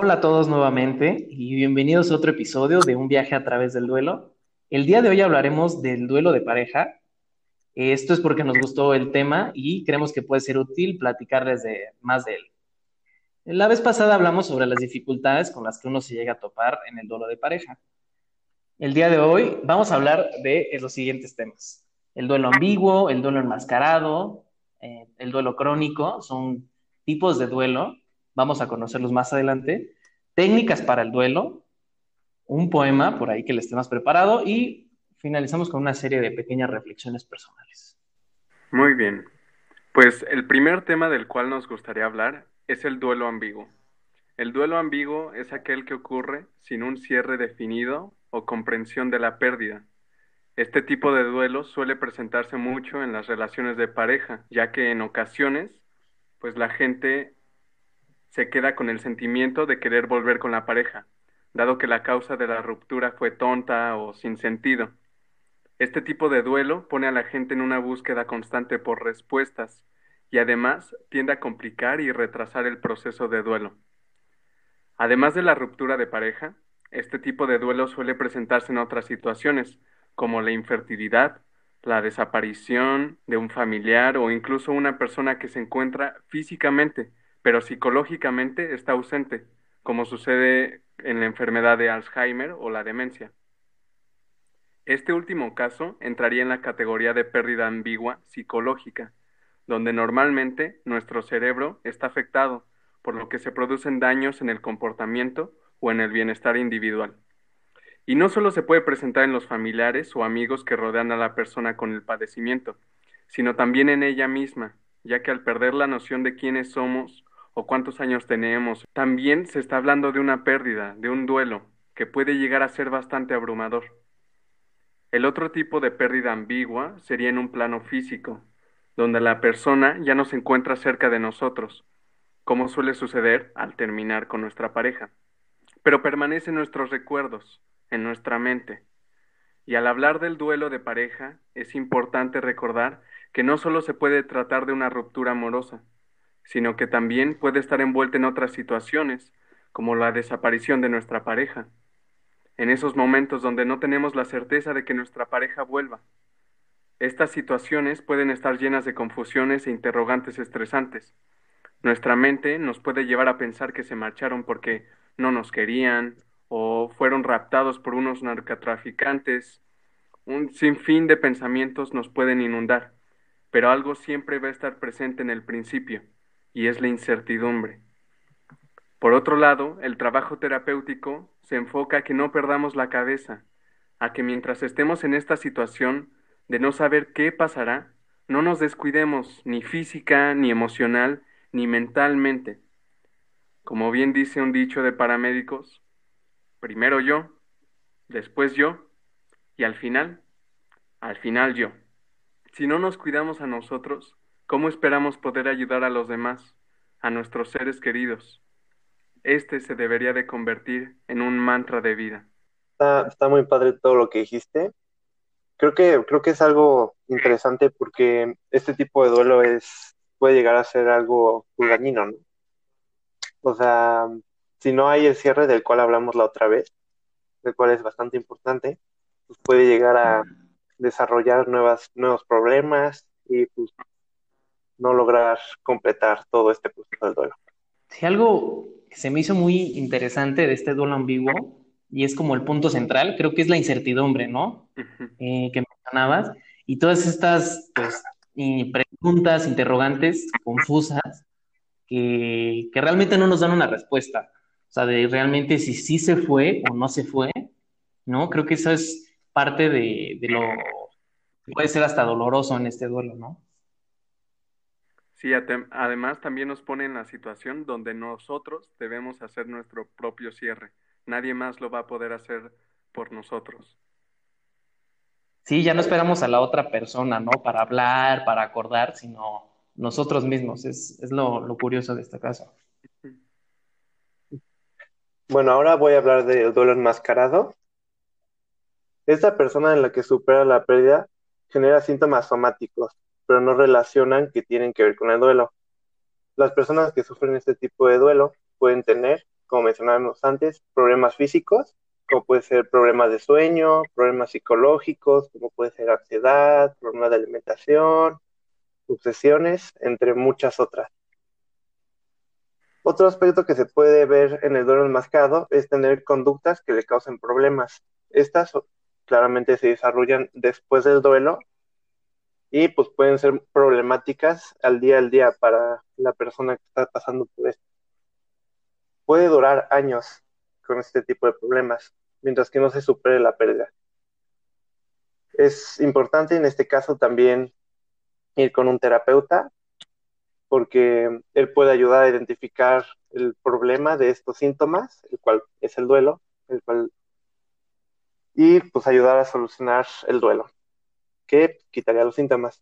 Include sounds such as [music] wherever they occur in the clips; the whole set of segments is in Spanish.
Hola a todos nuevamente y bienvenidos a otro episodio de Un viaje a través del duelo. El día de hoy hablaremos del duelo de pareja. Esto es porque nos gustó el tema y creemos que puede ser útil platicarles de, más de él. La vez pasada hablamos sobre las dificultades con las que uno se llega a topar en el duelo de pareja. El día de hoy vamos a hablar de los siguientes temas. El duelo ambiguo, el duelo enmascarado, eh, el duelo crónico, son tipos de duelo vamos a conocerlos más adelante, técnicas para el duelo, un poema por ahí que les tenemos preparado y finalizamos con una serie de pequeñas reflexiones personales. Muy bien. Pues el primer tema del cual nos gustaría hablar es el duelo ambiguo. El duelo ambiguo es aquel que ocurre sin un cierre definido o comprensión de la pérdida. Este tipo de duelo suele presentarse mucho en las relaciones de pareja, ya que en ocasiones, pues la gente se queda con el sentimiento de querer volver con la pareja, dado que la causa de la ruptura fue tonta o sin sentido. Este tipo de duelo pone a la gente en una búsqueda constante por respuestas y además tiende a complicar y retrasar el proceso de duelo. Además de la ruptura de pareja, este tipo de duelo suele presentarse en otras situaciones, como la infertilidad, la desaparición de un familiar o incluso una persona que se encuentra físicamente pero psicológicamente está ausente, como sucede en la enfermedad de Alzheimer o la demencia. Este último caso entraría en la categoría de pérdida ambigua psicológica, donde normalmente nuestro cerebro está afectado, por lo que se producen daños en el comportamiento o en el bienestar individual. Y no solo se puede presentar en los familiares o amigos que rodean a la persona con el padecimiento, sino también en ella misma, ya que al perder la noción de quiénes somos o cuántos años tenemos. También se está hablando de una pérdida, de un duelo, que puede llegar a ser bastante abrumador. El otro tipo de pérdida ambigua sería en un plano físico, donde la persona ya no se encuentra cerca de nosotros, como suele suceder al terminar con nuestra pareja, pero permanece en nuestros recuerdos, en nuestra mente. Y al hablar del duelo de pareja, es importante recordar que no solo se puede tratar de una ruptura amorosa, sino que también puede estar envuelta en otras situaciones, como la desaparición de nuestra pareja. En esos momentos donde no tenemos la certeza de que nuestra pareja vuelva. Estas situaciones pueden estar llenas de confusiones e interrogantes estresantes. Nuestra mente nos puede llevar a pensar que se marcharon porque no nos querían o fueron raptados por unos narcotraficantes. Un sinfín de pensamientos nos pueden inundar, pero algo siempre va a estar presente en el principio y es la incertidumbre. Por otro lado, el trabajo terapéutico se enfoca a que no perdamos la cabeza, a que mientras estemos en esta situación de no saber qué pasará, no nos descuidemos ni física, ni emocional, ni mentalmente. Como bien dice un dicho de paramédicos, primero yo, después yo, y al final, al final yo. Si no nos cuidamos a nosotros, ¿Cómo esperamos poder ayudar a los demás, a nuestros seres queridos? Este se debería de convertir en un mantra de vida. Está, muy padre todo lo que dijiste. Creo que, creo que es algo interesante porque este tipo de duelo es, puede llegar a ser algo dañino, ¿no? O sea, si no hay el cierre del cual hablamos la otra vez, el cual es bastante importante, pues puede llegar a desarrollar nuevas, nuevos problemas y pues no lograr completar todo este proceso del duelo. Sí, algo que se me hizo muy interesante de este duelo ambiguo, y es como el punto central, creo que es la incertidumbre, ¿no? Eh, que mencionabas, y todas estas pues, preguntas, interrogantes confusas, que, que, realmente no nos dan una respuesta. O sea, de realmente si sí se fue o no se fue, ¿no? Creo que eso es parte de, de lo que puede ser hasta doloroso en este duelo, ¿no? Sí, además también nos pone en la situación donde nosotros debemos hacer nuestro propio cierre. Nadie más lo va a poder hacer por nosotros. Sí, ya no esperamos a la otra persona, ¿no? Para hablar, para acordar, sino nosotros mismos. Es, es lo, lo curioso de este caso. Bueno, ahora voy a hablar del duelo enmascarado. Esta persona en la que supera la pérdida genera síntomas somáticos, pero no relacionan que tienen que ver con el duelo. Las personas que sufren este tipo de duelo pueden tener como mencionábamos antes, problemas físicos, como puede ser problemas de sueño, problemas psicológicos, como puede ser ansiedad, problemas de alimentación, obsesiones, entre muchas otras. Otro aspecto que se puede ver en el duelo enmascarado es tener conductas que le causen problemas. Estas claramente se desarrollan después del duelo y pues pueden ser problemáticas al día al día para la persona que está pasando por esto. Puede durar años con este tipo de problemas, mientras que no se supere la pérdida. Es importante en este caso también ir con un terapeuta, porque él puede ayudar a identificar el problema de estos síntomas, el cual es el duelo, el cual y pues ayudar a solucionar el duelo, que quitaría los síntomas.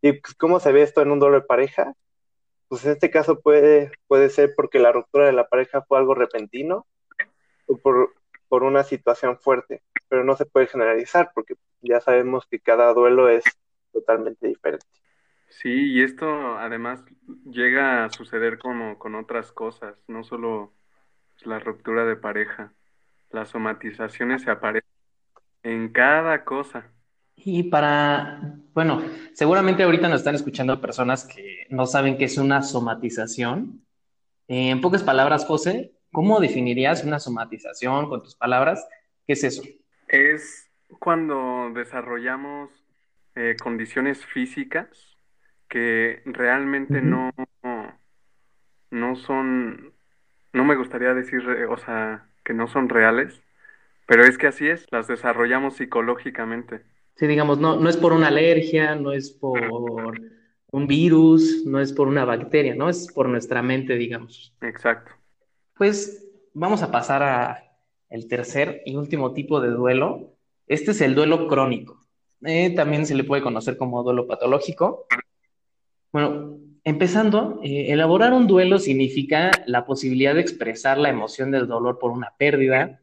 ¿Y pues, cómo se ve esto en un duelo de pareja? Pues en este caso puede, puede ser porque la ruptura de la pareja fue algo repentino o por, por una situación fuerte, pero no se puede generalizar porque ya sabemos que cada duelo es totalmente diferente. Sí, y esto además llega a suceder como con otras cosas, no solo la ruptura de pareja. Las somatizaciones se aparecen en cada cosa. Y para, bueno, seguramente ahorita nos están escuchando personas que no saben qué es una somatización. En pocas palabras, José, ¿cómo definirías una somatización con tus palabras? ¿Qué es eso? Es cuando desarrollamos eh, condiciones físicas que realmente no, no son, no me gustaría decir, o sea, que no son reales, pero es que así es, las desarrollamos psicológicamente. Sí, digamos, no, no es por una alergia, no es por un virus, no es por una bacteria, ¿no? Es por nuestra mente, digamos. Exacto. Pues vamos a pasar a el tercer y último tipo de duelo. Este es el duelo crónico. Eh, también se le puede conocer como duelo patológico. Bueno, empezando, eh, elaborar un duelo significa la posibilidad de expresar la emoción del dolor por una pérdida,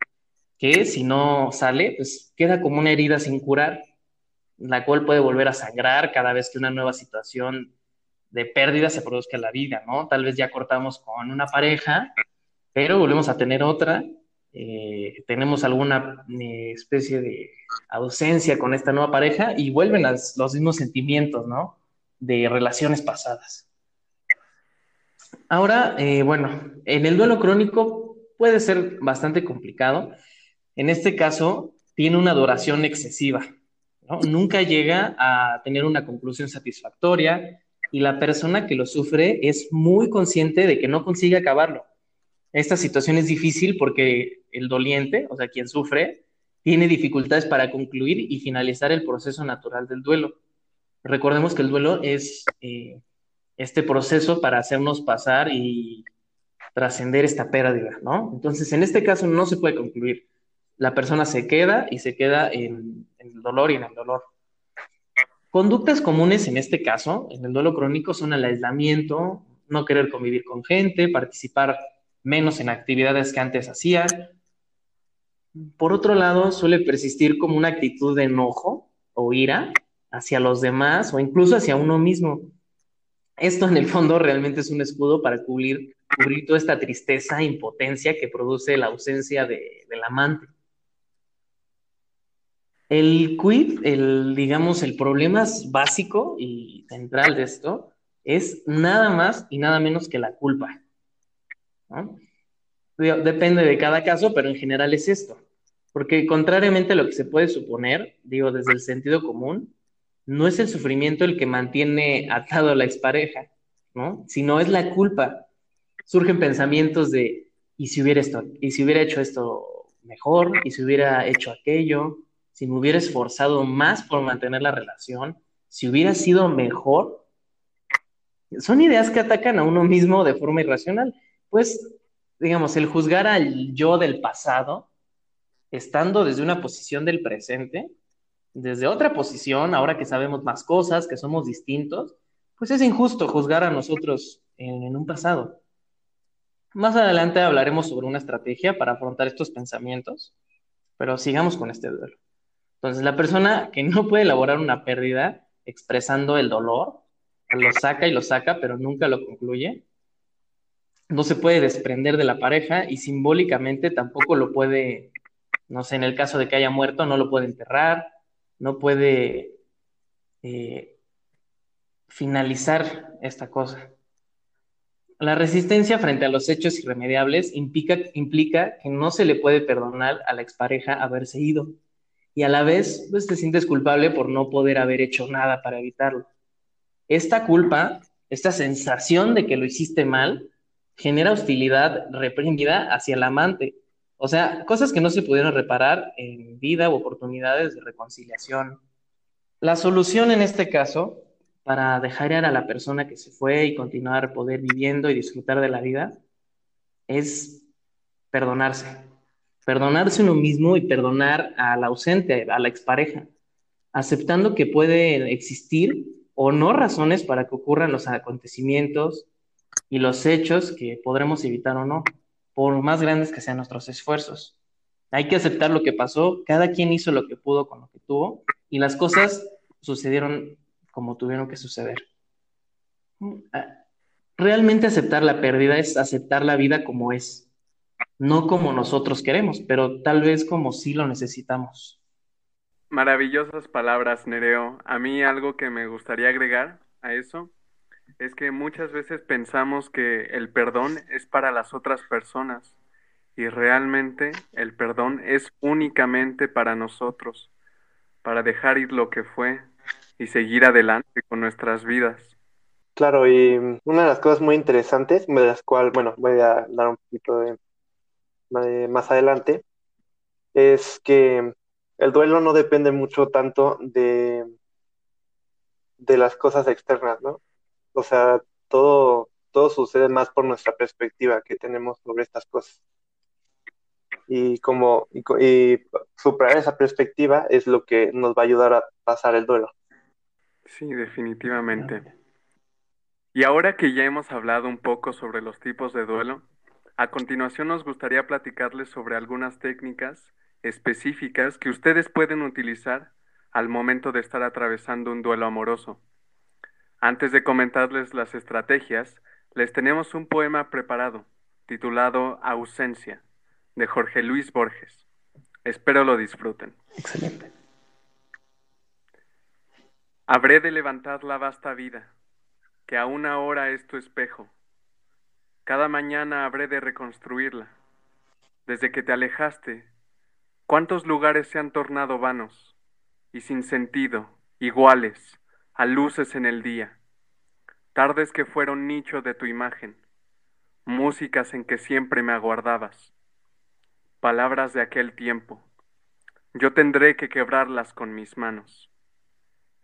que si no sale, pues queda como una herida sin curar, la cual puede volver a sangrar cada vez que una nueva situación de pérdida se produzca en la vida, ¿no? Tal vez ya cortamos con una pareja, pero volvemos a tener otra, eh, tenemos alguna eh, especie de ausencia con esta nueva pareja y vuelven los mismos sentimientos, ¿no? De relaciones pasadas. Ahora, eh, bueno, en el duelo crónico puede ser bastante complicado. En este caso, tiene una duración excesiva. Nunca llega a tener una conclusión satisfactoria y la persona que lo sufre es muy consciente de que no consigue acabarlo. Esta situación es difícil porque el doliente, o sea, quien sufre, tiene dificultades para concluir y finalizar el proceso natural del duelo. Recordemos que el duelo es eh, este proceso para hacernos pasar y trascender esta pérdida, ¿no? Entonces, en este caso no se puede concluir. La persona se queda y se queda en, en el dolor y en el dolor. Conductas comunes en este caso, en el duelo crónico, son el aislamiento, no querer convivir con gente, participar menos en actividades que antes hacía, por otro lado, suele persistir como una actitud de enojo o ira hacia los demás o incluso hacia uno mismo. Esto en el fondo realmente es un escudo para cubrir, cubrir toda esta tristeza e impotencia que produce la ausencia de, del amante. El quid, el, digamos, el problema básico y central de esto es nada más y nada menos que la culpa. Depende de cada caso, pero en general es esto. Porque contrariamente a lo que se puede suponer, digo, desde el sentido común, no es el sufrimiento el que mantiene atado a la expareja, ¿no? Sino es la culpa. Surgen pensamientos de, ¿y si hubiera esto? ¿Y si hubiera hecho esto mejor? ¿Y si hubiera hecho aquello? ¿Si me hubiera esforzado más por mantener la relación? ¿Si hubiera sido mejor? Son ideas que atacan a uno mismo de forma irracional. Pues digamos, el juzgar al yo del pasado, estando desde una posición del presente, desde otra posición, ahora que sabemos más cosas, que somos distintos, pues es injusto juzgar a nosotros en, un pasado. Más adelante hablaremos sobre una estrategia para afrontar estos pensamientos, pero sigamos con este duelo. Entonces, la persona que no puede elaborar una pérdida expresando el dolor, lo saca y lo saca, pero nunca lo concluye, no se puede desprender de la pareja y simbólicamente tampoco lo puede, no sé, en el caso de que haya muerto, no lo puede enterrar, no puede eh, finalizar esta cosa. La resistencia frente a los hechos irremediables implica, implica que no se le puede perdonar a la expareja haberse ido y a la vez pues, te sientes culpable por no poder haber hecho nada para evitarlo. Esta culpa, esta sensación de que lo hiciste mal, genera hostilidad reprimida hacia el amante. O sea, cosas que no se pudieron reparar en vida o oportunidades de reconciliación. La solución en este caso para dejar a la persona que se fue y continuar poder viviendo y disfrutar de la vida es perdonarse. Perdonarse uno mismo y perdonar al ausente, a la expareja, aceptando que pueden existir o no razones para que ocurran los acontecimientos y los hechos que podremos evitar o no, por más grandes que sean nuestros esfuerzos. Hay que aceptar lo que pasó, cada quien hizo lo que pudo con lo que tuvo y las cosas sucedieron como tuvieron que suceder. Realmente aceptar la pérdida es aceptar la vida como es, no como nosotros queremos, pero tal vez como sí lo necesitamos. Maravillosas palabras, Nereo. A mí algo que me gustaría agregar a eso es que muchas veces pensamos que el perdón es para las otras personas y realmente el perdón es únicamente para nosotros, para dejar ir lo que fue, y seguir adelante con nuestras vidas. Claro, y una de las cosas muy interesantes, de las cuales, bueno, voy a dar un poquito de, más adelante, es que el duelo no depende mucho tanto de, de las cosas externas, ¿no? O sea, todo, todo sucede más por nuestra perspectiva que tenemos sobre estas cosas. Y como y, y superar esa perspectiva es lo que nos va a ayudar a pasar el duelo. Sí, definitivamente. Y ahora que ya hemos hablado un poco sobre los tipos de duelo, a continuación nos gustaría platicarles sobre algunas técnicas específicas que ustedes pueden utilizar al momento de estar atravesando un duelo amoroso. Antes de comentarles las estrategias, les tenemos un poema preparado, titulado Ausencia, de Jorge Luis Borges. Espero lo disfruten. Excelente. Habré de levantar la vasta vida, que aún ahora es tu espejo. Cada mañana habré de reconstruirla. Desde que te alejaste, ¿cuántos lugares se han tornado vanos y sin sentido, iguales, a luces en el día? Tardes que fueron nicho de tu imagen, músicas en que siempre me aguardabas, palabras de aquel tiempo. Yo tendré que quebrarlas con mis manos.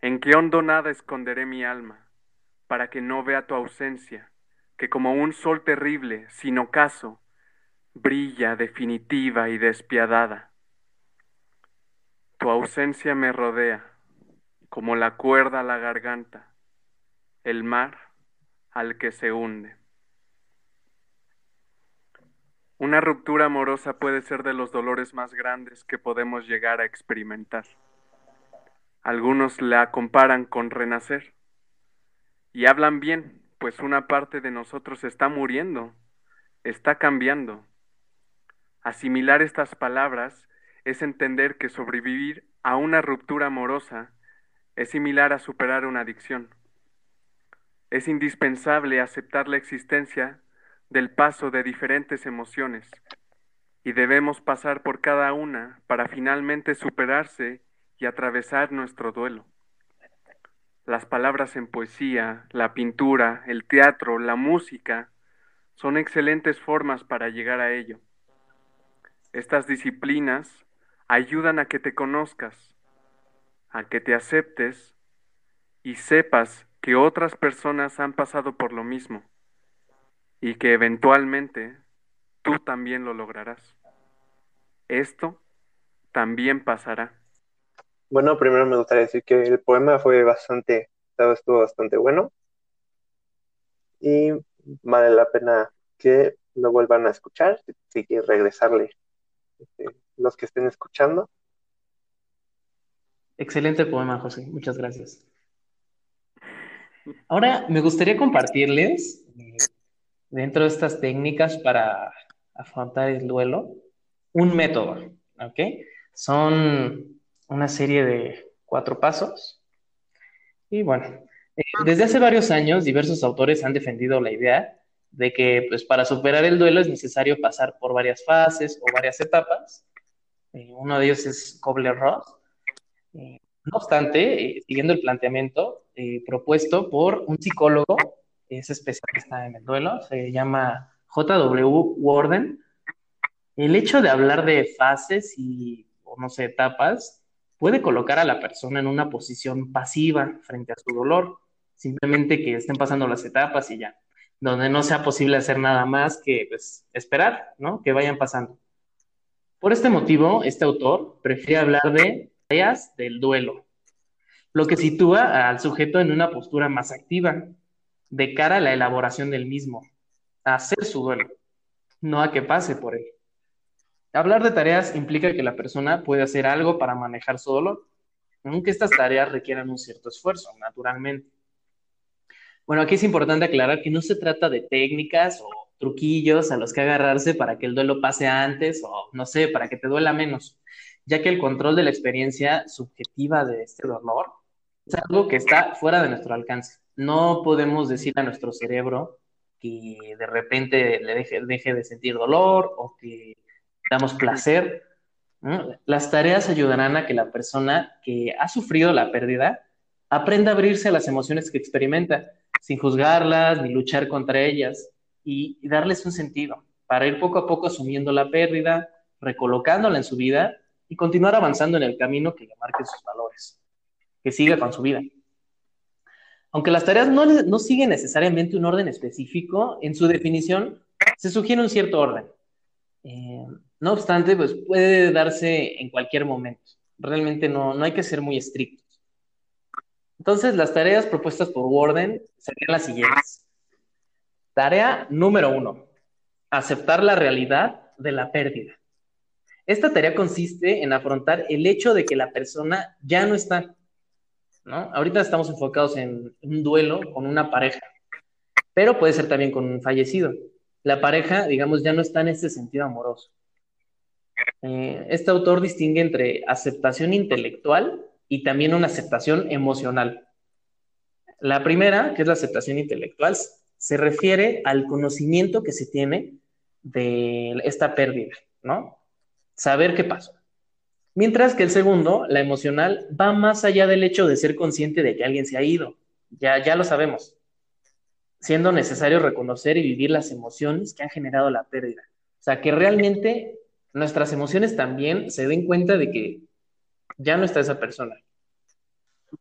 En qué hondo nada esconderé mi alma, para que no vea tu ausencia, que como un sol terrible, sin ocaso, brilla definitiva y despiadada. Tu ausencia me rodea, como la cuerda a la garganta, el mar al que se hunde. Una ruptura amorosa puede ser de los dolores más grandes que podemos llegar a experimentar. Algunos la comparan con renacer. Y hablan bien, pues una parte de nosotros está muriendo, está cambiando. Asimilar estas palabras es entender que sobrevivir a una ruptura amorosa es similar a superar una adicción. Es indispensable aceptar la existencia del paso de diferentes emociones y debemos pasar por cada una para finalmente superarse y atravesar nuestro duelo. Las palabras en poesía, la pintura, el teatro, la música, son excelentes formas para llegar a ello. Estas disciplinas ayudan a que te conozcas, a que te aceptes y sepas que otras personas han pasado por lo mismo y que eventualmente tú también lo lograrás. Esto también pasará. Bueno, primero me gustaría decir que el poema fue bastante, estuvo bastante bueno y vale la pena que lo vuelvan a escuchar, si regresarle este, los que estén escuchando. Excelente poema, José. Muchas gracias. Ahora me gustaría compartirles dentro de estas técnicas para afrontar el duelo, un método, ¿ok? Son una serie de cuatro pasos. Y bueno, eh, desde hace varios años diversos autores han defendido la idea de que pues, para superar el duelo es necesario pasar por varias fases o varias etapas. Eh, uno de ellos es Kobler-Ross. Eh, no obstante, siguiendo el planteamiento propuesto por un psicólogo, es especialista en el duelo, se llama J.W. Warden, el hecho de hablar de fases y, no sé, etapas puede colocar a la persona en una posición pasiva frente a su dolor, simplemente que estén pasando las etapas y ya, donde no sea posible hacer nada más que pues, esperar, ¿no? Que vayan pasando. Por este motivo, este autor prefiere hablar de tareas del duelo, lo que sitúa al sujeto en una postura más activa, de cara a la elaboración del mismo, a hacer su duelo, no a que pase por él. Hablar de tareas implica que la persona puede hacer algo para manejar su dolor, aunque estas tareas requieran un cierto esfuerzo, naturalmente. Bueno, aquí es importante aclarar que no se trata de técnicas o truquillos a los que agarrarse para que el duelo pase antes o, no sé, para que te duela menos, ya que el control de la experiencia subjetiva de este dolor es algo que está fuera de nuestro alcance. No podemos decir a nuestro cerebro que de repente le deje, deje de sentir dolor o que damos placer. Las tareas ayudarán a que la persona que ha sufrido la pérdida aprenda a abrirse a las emociones que experimenta, sin juzgarlas ni luchar contra ellas, y, darles un sentido, para ir poco a poco asumiendo la pérdida, recolocándola en su vida y continuar avanzando en el camino que le marque sus valores, que siga con su vida. Aunque las tareas no, no siguen necesariamente un orden específico, en su definición se sugiere un cierto orden. Eh, no obstante, pues puede darse en cualquier momento. Realmente no, no hay que ser muy estrictos. Entonces, las tareas propuestas por Warden serían las siguientes. Tarea número uno, aceptar la realidad de la pérdida. Esta tarea consiste en afrontar el hecho de que la persona ya no está. ¿no? Ahorita estamos enfocados en un duelo con una pareja, pero puede ser también con un fallecido. La pareja, digamos, ya no está en ese sentido amoroso. Eh, este autor distingue entre aceptación intelectual y también una aceptación emocional. La primera, que es la aceptación intelectual, se refiere al conocimiento que se tiene de esta pérdida, ¿no? Saber qué pasó. Mientras que el segundo, la emocional, va más allá del hecho de ser consciente de que alguien se ha ido. Ya, ya lo sabemos. Siendo necesario reconocer y vivir las emociones que han generado la pérdida. O sea, que realmente nuestras emociones también se den cuenta de que ya no está esa persona.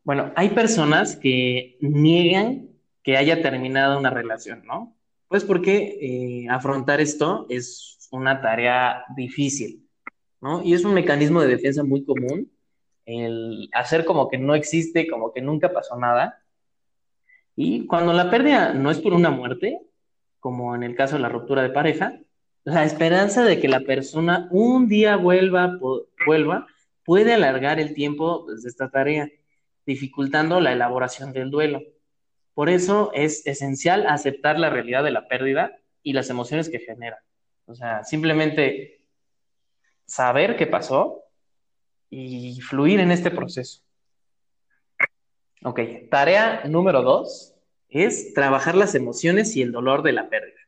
Bueno, hay personas que niegan que haya terminado una relación, ¿no? Pues porque eh, afrontar esto es una tarea difícil, ¿no? Y es un mecanismo de defensa muy común, el hacer como que no existe, como que nunca pasó nada. Y cuando la pérdida no es por una muerte, como en el caso de la ruptura de pareja, la esperanza de que la persona un día vuelva, puede alargar el tiempo de esta tarea, dificultando la elaboración del duelo. Por eso es esencial aceptar la realidad de la pérdida y las emociones que genera. O sea, simplemente saber qué pasó y fluir en este proceso. Ok, tarea número dos es trabajar las emociones y el dolor de la pérdida.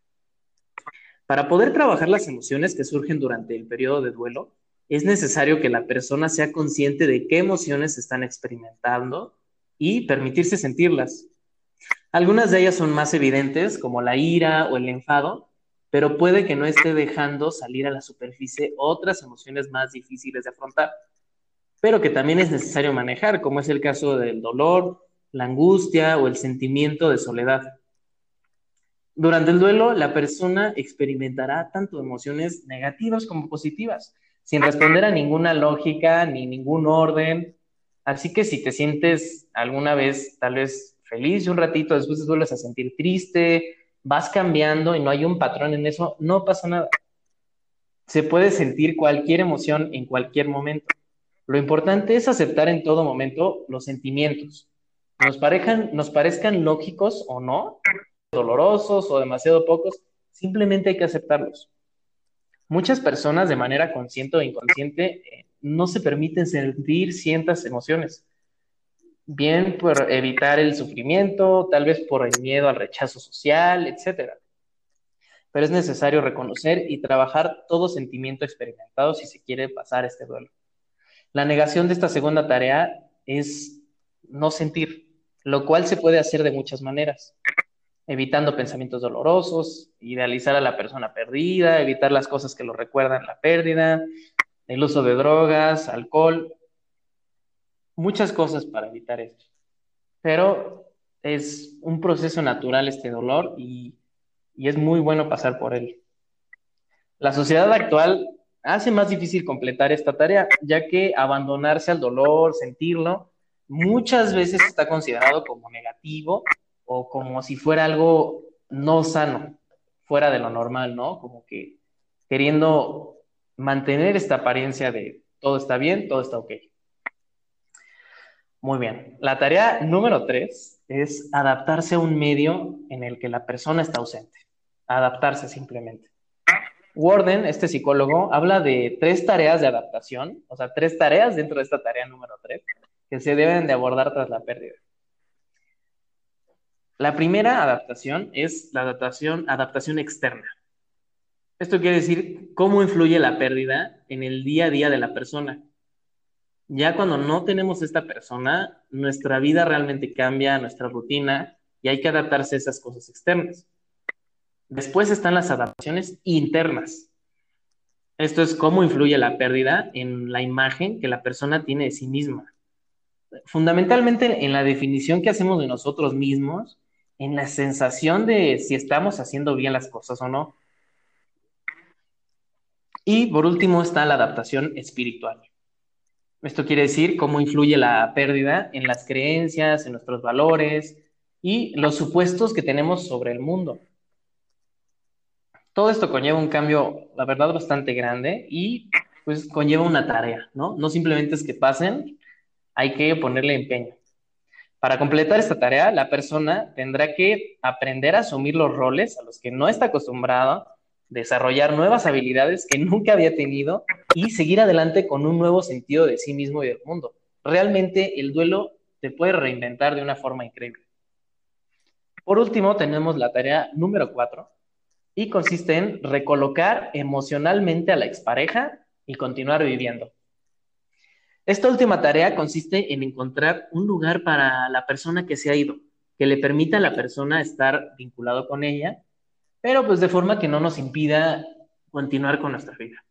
Para poder trabajar las emociones que surgen durante el periodo de duelo, es necesario que la persona sea consciente de qué emociones están experimentando y permitirse sentirlas. Algunas de ellas son más evidentes, como la ira o el enfado, pero puede que no esté dejando salir a la superficie otras emociones más difíciles de afrontar, pero que también es necesario manejar, como es el caso del dolor, la angustia o el sentimiento de soledad. Durante el duelo, la persona experimentará tanto emociones negativas como positivas, sin responder a ninguna lógica ni ningún orden. Así que si te sientes alguna vez tal vez feliz un ratito después te vuelves a sentir triste, vas cambiando y no hay un patrón en eso, no pasa nada. Se puede sentir cualquier emoción en cualquier momento. Lo importante es aceptar en todo momento los sentimientos. Nos, parejan, nos parezcan lógicos o no, dolorosos o demasiado pocos, simplemente hay que aceptarlos. Muchas personas de manera consciente o inconsciente eh, no se permiten sentir ciertas emociones, bien por evitar el sufrimiento, tal vez por el miedo al rechazo social, etc. Pero es necesario reconocer y trabajar todo sentimiento experimentado si se quiere pasar este duelo. La negación de esta segunda tarea es no sentir, lo cual se puede hacer de muchas maneras evitando pensamientos dolorosos, idealizar a la persona perdida, evitar las cosas que lo recuerdan la pérdida, el uso de drogas, alcohol, muchas cosas para evitar esto. Pero es un proceso natural este dolor y, y es muy bueno pasar por él. La sociedad actual hace más difícil completar esta tarea, ya que abandonarse al dolor, sentirlo, muchas veces está considerado como negativo o como si fuera algo no sano, fuera de lo normal, ¿no? Como que queriendo mantener esta apariencia de todo está bien, todo está ok. Muy bien. La tarea número tres es adaptarse a un medio en el que la persona está ausente. Adaptarse simplemente. Warden, este psicólogo, habla de tres tareas de adaptación, o sea, tres tareas dentro de esta tarea número tres que se deben de abordar tras la pérdida. La primera adaptación es la adaptación, adaptación externa. Esto quiere decir cómo influye la pérdida en el día a día de la persona. Ya cuando no tenemos esta persona, nuestra vida realmente cambia, nuestra rutina, y hay que adaptarse a esas cosas externas. Después están las adaptaciones internas. Esto es cómo influye la pérdida en la imagen que la persona tiene de sí misma. Fundamentalmente en la definición que hacemos de nosotros mismos en la sensación de si estamos haciendo bien las cosas o no. Y por último está la adaptación espiritual. Esto quiere decir cómo influye la pérdida en las creencias, en nuestros valores y los supuestos que tenemos sobre el mundo. Todo esto conlleva un cambio, la verdad, bastante grande y pues conlleva una tarea, ¿no? No simplemente es que pasen, hay que ponerle empeño. Para completar esta tarea, la persona tendrá que aprender a asumir los roles a los que no está acostumbrado, desarrollar nuevas habilidades que nunca había tenido y seguir adelante con un nuevo sentido de sí mismo y del mundo. Realmente el duelo te puede reinventar de una forma increíble. Por último, tenemos la tarea número cuatro y consiste en recolocar emocionalmente a la expareja y continuar viviendo. Esta última tarea consiste en encontrar un lugar para la persona que se ha ido, que le permita a la persona estar vinculado con ella, pero pues de forma que no nos impida continuar con nuestra vida.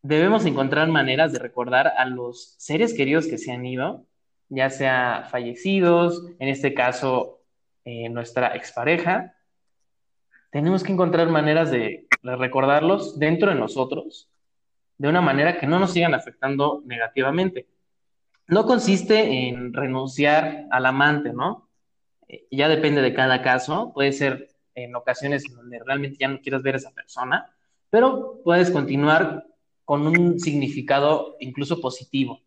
Debemos encontrar maneras de recordar a los seres queridos que se han ido, ya sea fallecidos, en este caso eh, nuestra expareja. Tenemos que encontrar maneras de recordarlos dentro de nosotros de una manera que no nos sigan afectando negativamente. No consiste en renunciar al amante, ¿no? Eh, ya depende de cada caso, puede ser en ocasiones donde realmente ya no quieres ver a esa persona, pero puedes continuar con un significado incluso positivo.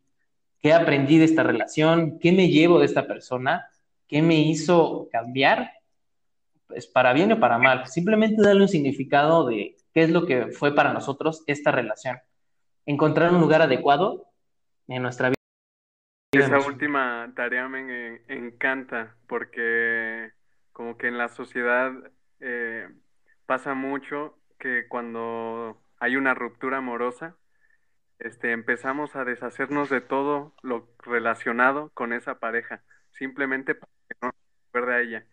¿Qué aprendí de esta relación? ¿Qué me llevo de esta persona? ¿Qué me hizo cambiar? Pues para bien o para mal. Simplemente darle un significado de qué es lo que fue para nosotros esta relación encontrar un lugar adecuado en nuestra vida. Esa última tarea me encanta porque como que en la sociedad eh, pasa mucho que cuando hay una ruptura amorosa, este, empezamos a deshacernos de todo lo relacionado con esa pareja, simplemente para que no recuerde a ella.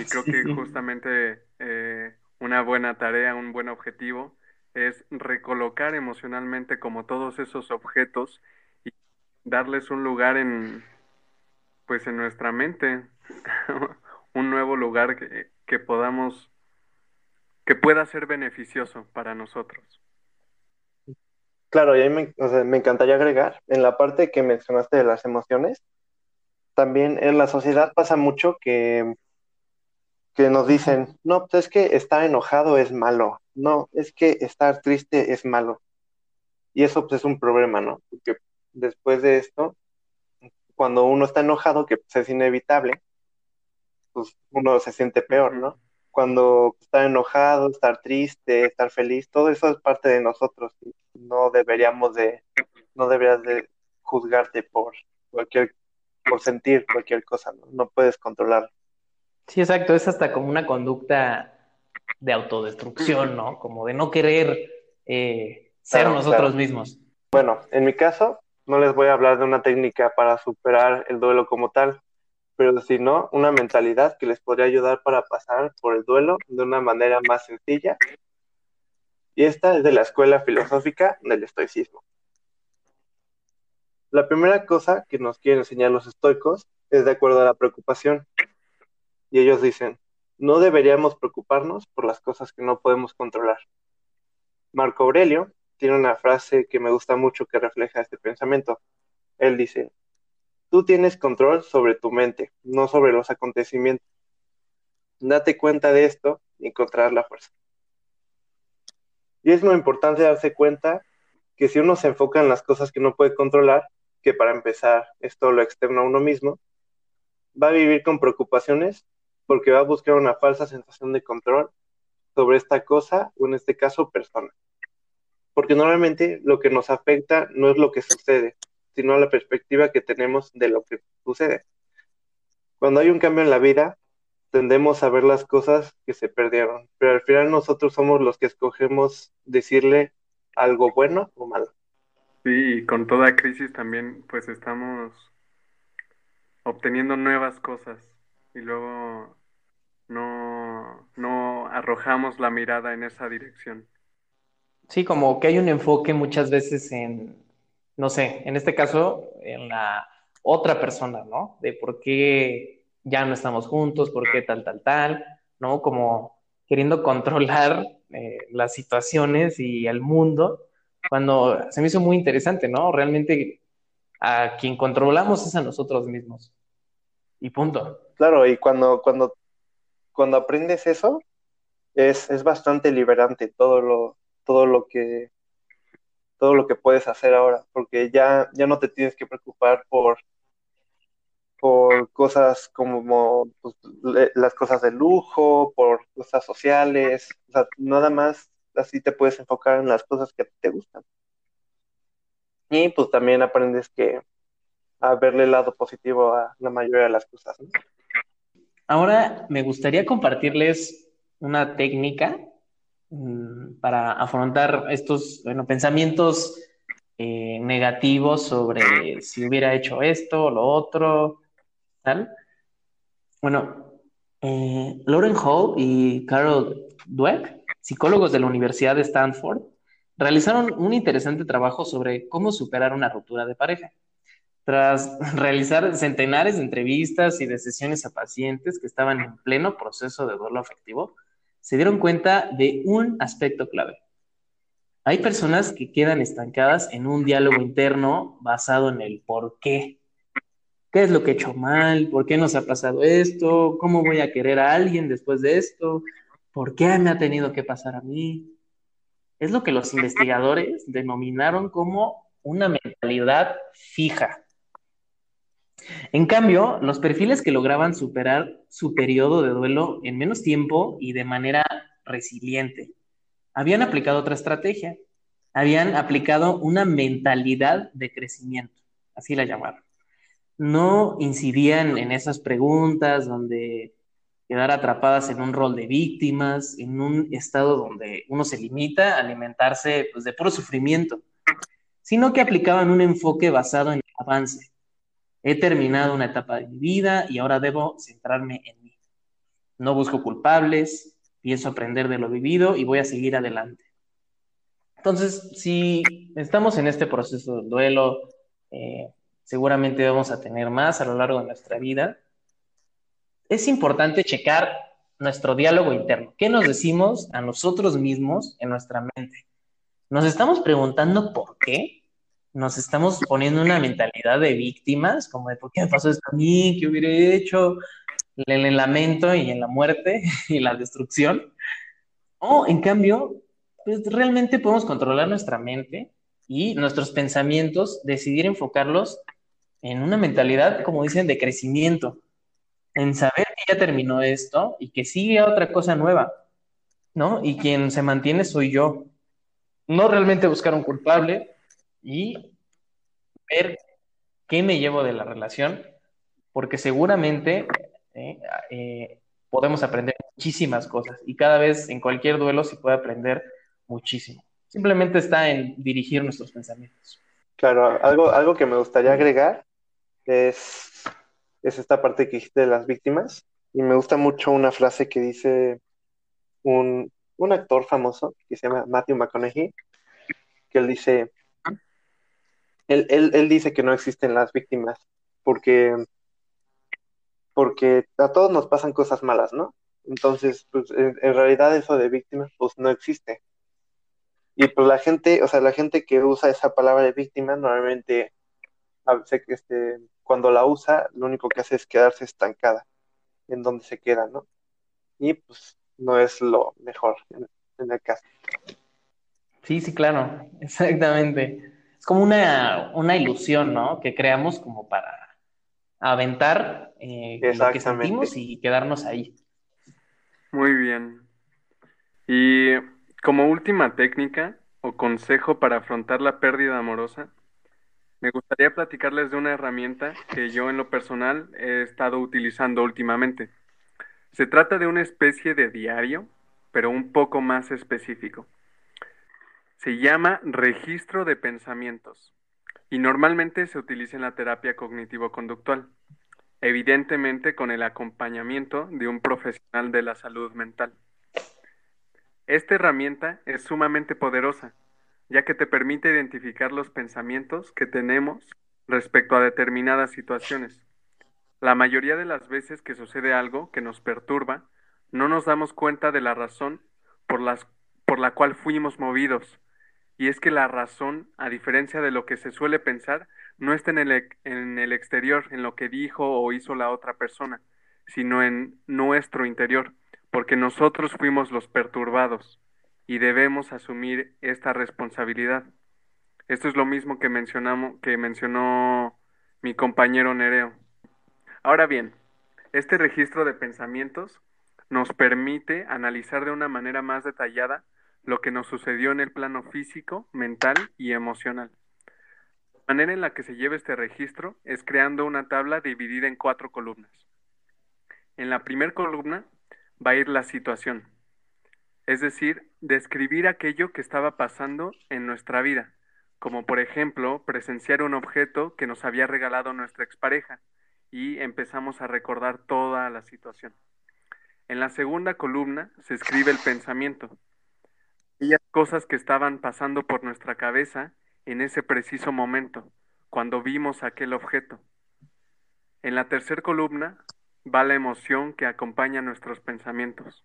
Y creo [laughs] que justamente eh, una buena tarea, un buen objetivo es recolocar emocionalmente como todos esos objetos y darles un lugar en pues en nuestra mente [laughs] un nuevo lugar que, podamos que pueda ser beneficioso para nosotros. Claro y a me, me encantaría agregar en la parte que mencionaste de las emociones también en la sociedad pasa mucho que que nos dicen, no, pues es que estar enojado es malo, no, es que estar triste es malo. Y eso pues es un problema, ¿no? Porque después de esto, cuando uno está enojado, que pues, es inevitable, pues uno se siente peor, ¿no? cuando estar enojado, estar triste, estar feliz, todo eso es parte de nosotros. No deberíamos de, no deberías de juzgarte por cualquier, por sentir cualquier cosa, ¿no? No puedes controlar. Sí, exacto, es hasta como una conducta de autodestrucción, ¿no? Como de no querer eh, ser nosotros mismos. Bueno, en mi caso, no les voy a hablar de una técnica para superar el duelo como tal, pero sino una mentalidad que les podría ayudar para pasar por el duelo de una manera más sencilla. Y esta es de la escuela filosófica del estoicismo. La primera cosa que nos quieren enseñar los estoicos es de acuerdo a la preocupación. Y ellos dicen, no deberíamos preocuparnos por las cosas que no podemos controlar. Marco Aurelio tiene una frase que me gusta mucho que refleja este pensamiento. Él dice, tú tienes control sobre tu mente, no sobre los acontecimientos. Date cuenta de esto y encontrar la fuerza. Y es muy importante darse cuenta que si uno se enfoca en las cosas que no puede controlar, que para empezar es todo lo externo a uno mismo, va a vivir con preocupaciones porque va a buscar una falsa sensación de control sobre esta cosa o en este caso persona. Porque normalmente lo que nos afecta no es lo que sucede, sino la perspectiva que tenemos de lo que sucede. Cuando hay un cambio en la vida, tendemos a ver las cosas que se perdieron, pero al final nosotros somos los que escogemos decirle algo bueno o malo. Sí, con toda crisis también pues estamos obteniendo nuevas cosas y luego no, no arrojamos la mirada en esa dirección. Sí, como que hay un enfoque muchas veces en, no sé, en este caso, en la otra persona, ¿no? De por qué ya no estamos juntos, por qué tal, tal, tal, ¿no? Como queriendo controlar eh, las situaciones y el mundo, cuando se me hizo muy interesante, ¿no? Realmente a quien controlamos es a nosotros mismos. Y punto. Claro, y cuando, cuando, cuando aprendes eso, es, es bastante liberante todo lo, todo lo que todo lo que puedes hacer ahora, porque ya, ya no te tienes que preocupar por, por cosas como pues, las cosas de lujo, por cosas sociales, o sea, nada más así te puedes enfocar en las cosas que te gustan. Y pues también aprendes que a verle el lado positivo a la mayoría de las cosas. Ahora me gustaría compartirles una técnica Mm, para afrontar estos pensamientos eh, negativos sobre si hubiera hecho esto o lo otro, tal. Bueno, eh, Lauren Hall y Carol Dweck, psicólogos de la Universidad de Stanford, realizaron un interesante trabajo sobre cómo superar una ruptura de pareja. Tras [laughs] realizar centenares de entrevistas y de sesiones a pacientes que estaban en pleno proceso de duelo afectivo, se dieron cuenta de un aspecto clave. Hay personas que quedan estancadas en un diálogo interno basado en el por qué. ¿Qué es lo que he hecho mal? ¿Por qué nos ha pasado esto? ¿Cómo voy a querer a alguien después de esto? ¿Por qué me ha tenido que pasar a mí? Es lo que los investigadores denominaron como una mentalidad fija. En cambio, los perfiles que lograban superar su periodo de duelo en menos tiempo y de manera resiliente habían aplicado otra estrategia, habían aplicado una mentalidad de crecimiento, así la llamaron. No incidían en esas preguntas donde quedar atrapadas en un rol de víctimas, en un estado donde uno se limita a alimentarse pues, de puro sufrimiento, sino que aplicaban un enfoque basado en el avance, He terminado una etapa de mi vida y ahora debo centrarme en mí. No busco culpables, pienso aprender de lo vivido y voy a seguir adelante. Entonces, si estamos en este proceso de duelo, eh, seguramente vamos a tener más a lo largo de nuestra vida. Es importante checar nuestro diálogo interno. ¿Qué nos decimos a nosotros mismos en nuestra mente? ¿Nos estamos preguntando por qué? Nos estamos poniendo una mentalidad de víctimas, como de por qué me pasó esto a mí, qué hubiera hecho, en el lamento y en la muerte [laughs] y la destrucción. O en cambio, pues realmente podemos controlar nuestra mente y nuestros pensamientos, decidir enfocarlos en una mentalidad, como dicen, de crecimiento, en saber que ya terminó esto y que sigue otra cosa nueva, ¿no? Y quien se mantiene soy yo. No realmente buscar un culpable y ver qué me llevo de la relación, porque seguramente eh, eh, podemos aprender muchísimas cosas y cada vez en cualquier duelo se puede aprender muchísimo. Simplemente está en dirigir nuestros pensamientos. Claro, algo, algo que me gustaría agregar es, es esta parte que dijiste de las víctimas. Y me gusta mucho una frase que dice un, un actor famoso que se llama Matthew McConaughey, que él dice, él, él, él dice que no existen las víctimas, porque, porque a todos nos pasan cosas malas, ¿no? Entonces, pues en, realidad eso de víctimas, pues no existe. Y pues la gente, o sea, la gente que usa esa palabra de víctima normalmente, este, cuando la usa, lo único que hace es quedarse estancada en donde se queda, ¿no? Y pues no es lo mejor en el caso. Sí, sí, claro, [laughs] exactamente. Como una, una ilusión, ¿no? Que creamos como para aventar eh, lo que sentimos y quedarnos ahí. Muy bien. Y como última técnica o consejo para afrontar la pérdida amorosa, me gustaría platicarles de una herramienta que yo en lo personal he estado utilizando últimamente. Se trata de una especie de diario, pero un poco más específico. Se llama registro de pensamientos y normalmente se utiliza en la terapia cognitivo-conductual, evidentemente con el acompañamiento de un profesional de la salud mental. Esta herramienta es sumamente poderosa, ya que te permite identificar los pensamientos que tenemos respecto a determinadas situaciones. La mayoría de las veces que sucede algo que nos perturba, no nos damos cuenta de la razón por, por la cual fuimos movidos. Y es que la razón, a diferencia de lo que se suele pensar, no está en el, en el exterior, en lo que dijo o hizo la otra persona, sino en nuestro interior porque nosotros fuimos los perturbados y debemos asumir esta responsabilidad. Esto es lo mismo que mencionamos que mencionó mi compañero Nereo. Ahora bien, este registro de pensamientos nos permite analizar de una manera más detallada lo que nos sucedió en el plano físico, mental y emocional. La manera en la que se lleva este registro es creando una tabla dividida en cuatro columnas. En la primera columna va a ir la situación. Es decir, describir aquello que estaba pasando en nuestra vida, como por ejemplo presenciar un objeto que nos había regalado nuestra expareja y empezamos a recordar toda la situación. En la segunda columna se escribe el pensamiento, aquellas cosas que estaban pasando por nuestra cabeza en ese preciso momento, cuando vimos aquel objeto. En la tercera columna va la emoción que acompaña nuestros pensamientos.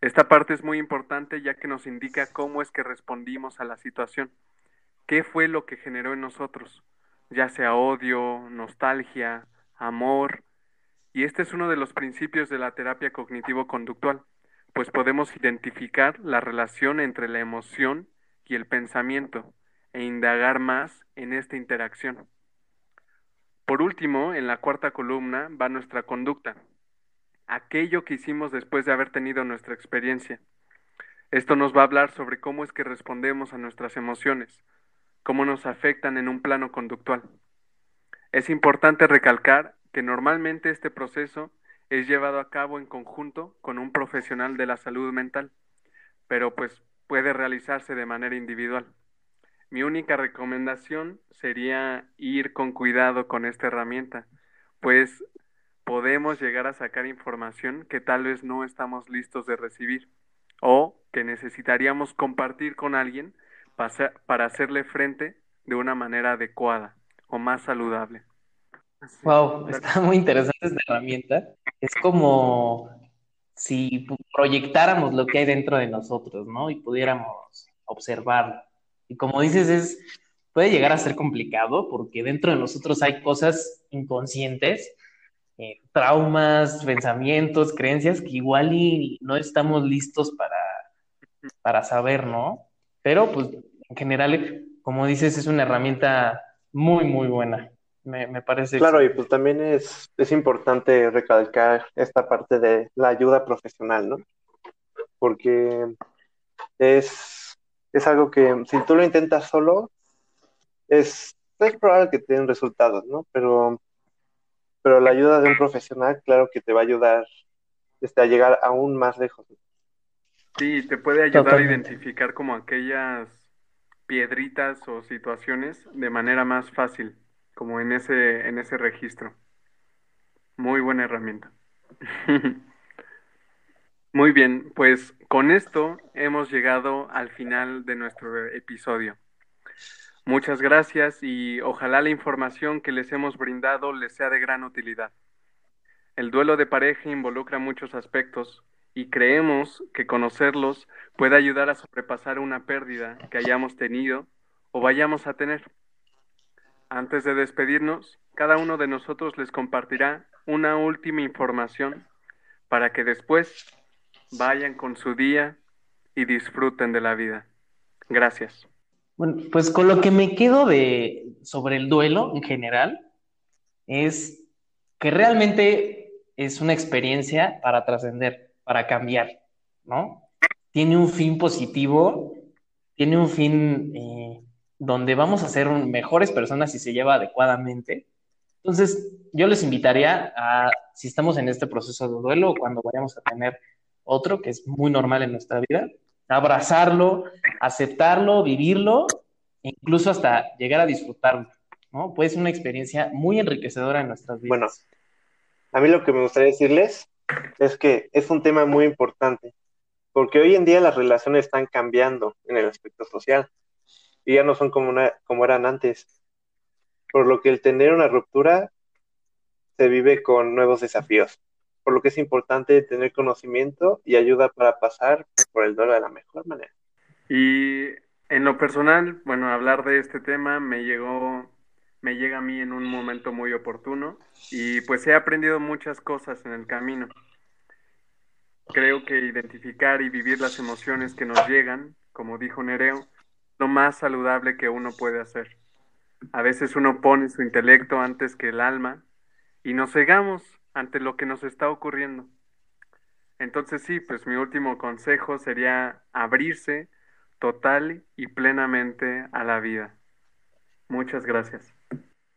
Esta parte es muy importante ya que nos indica cómo es que respondimos a la situación, qué fue lo que generó en nosotros, ya sea odio, nostalgia, amor. Y este es uno de los principios de la terapia cognitivo-conductual, pues podemos identificar la relación entre la emoción y el pensamiento e indagar más en esta interacción. Por último, en la cuarta columna va nuestra conducta, aquello que hicimos después de haber tenido nuestra experiencia. Esto nos va a hablar sobre cómo es que respondemos a nuestras emociones, cómo nos afectan en un plano conductual. Es importante recalcar que normalmente este proceso es llevado a cabo en conjunto con un profesional de la salud mental, pero pues puede realizarse de manera individual. Mi única recomendación sería ir con cuidado con esta herramienta, pues podemos llegar a sacar información que tal vez no estamos listos de recibir o que necesitaríamos compartir con alguien para hacerle frente de una manera adecuada o más saludable. Wow, está muy interesante esta herramienta. Es como si proyectáramos lo que hay dentro de nosotros, ¿no? Y pudiéramos observarlo. Y como dices, es, puede llegar a ser complicado porque dentro de nosotros hay cosas inconscientes, eh, traumas, pensamientos, creencias que igual y no estamos listos para, para saber, ¿no? Pero pues en general, como dices, es una herramienta muy, muy buena. Me, parece. Claro, y pues también es, es importante recalcar esta parte de la ayuda profesional, ¿no? Porque es, es algo que si tú lo intentas solo, es, es probable que te den resultados, ¿no? Pero, pero la ayuda de un profesional, claro que te va a ayudar este, a llegar aún más lejos. Sí, te puede ayudar a identificar como aquellas piedritas o situaciones de manera más fácil, como en ese, en ese registro. Muy buena herramienta. [laughs] Muy bien, pues con esto hemos llegado al final de nuestro episodio. Muchas gracias y ojalá la información que les hemos brindado les sea de gran utilidad. El duelo de pareja involucra muchos aspectos y creemos que conocerlos puede ayudar a sobrepasar una pérdida que hayamos tenido o vayamos a tener. Antes de despedirnos, cada uno de nosotros les compartirá una última información para que después vayan con su día y disfruten de la vida. Gracias. Bueno, pues con lo que me quedo de sobre el duelo en general es que realmente es una experiencia para trascender, para cambiar, ¿no? Tiene un fin positivo, tiene un fin eh, donde vamos a ser mejores personas si se lleva adecuadamente. Entonces, yo les invitaría a, si estamos en este proceso de duelo o cuando vayamos a tener otro, que es muy normal en nuestra vida, abrazarlo, aceptarlo, vivirlo, e incluso hasta llegar a disfrutarlo, ¿no? Puede ser una experiencia muy enriquecedora en nuestras vidas. Bueno, a mí lo que me gustaría decirles es que es un tema muy importante, porque hoy en día las relaciones están cambiando en el aspecto social y ya no son como, una, como eran antes, por lo que el tener una ruptura se vive con nuevos desafíos por lo que es importante tener conocimiento y ayuda para pasar por el duelo de la mejor manera. Y en lo personal, bueno, hablar de este tema me llegó, me llega a mí en un momento muy oportuno y pues he aprendido muchas cosas en el camino. Creo que identificar y vivir las emociones que nos llegan, como dijo Nereo, lo más saludable que uno puede hacer. A veces uno pone su intelecto antes que el alma y nos cegamos ante lo que nos está ocurriendo. Entonces sí, pues mi último consejo sería abrirse total y plenamente a la vida. Muchas gracias.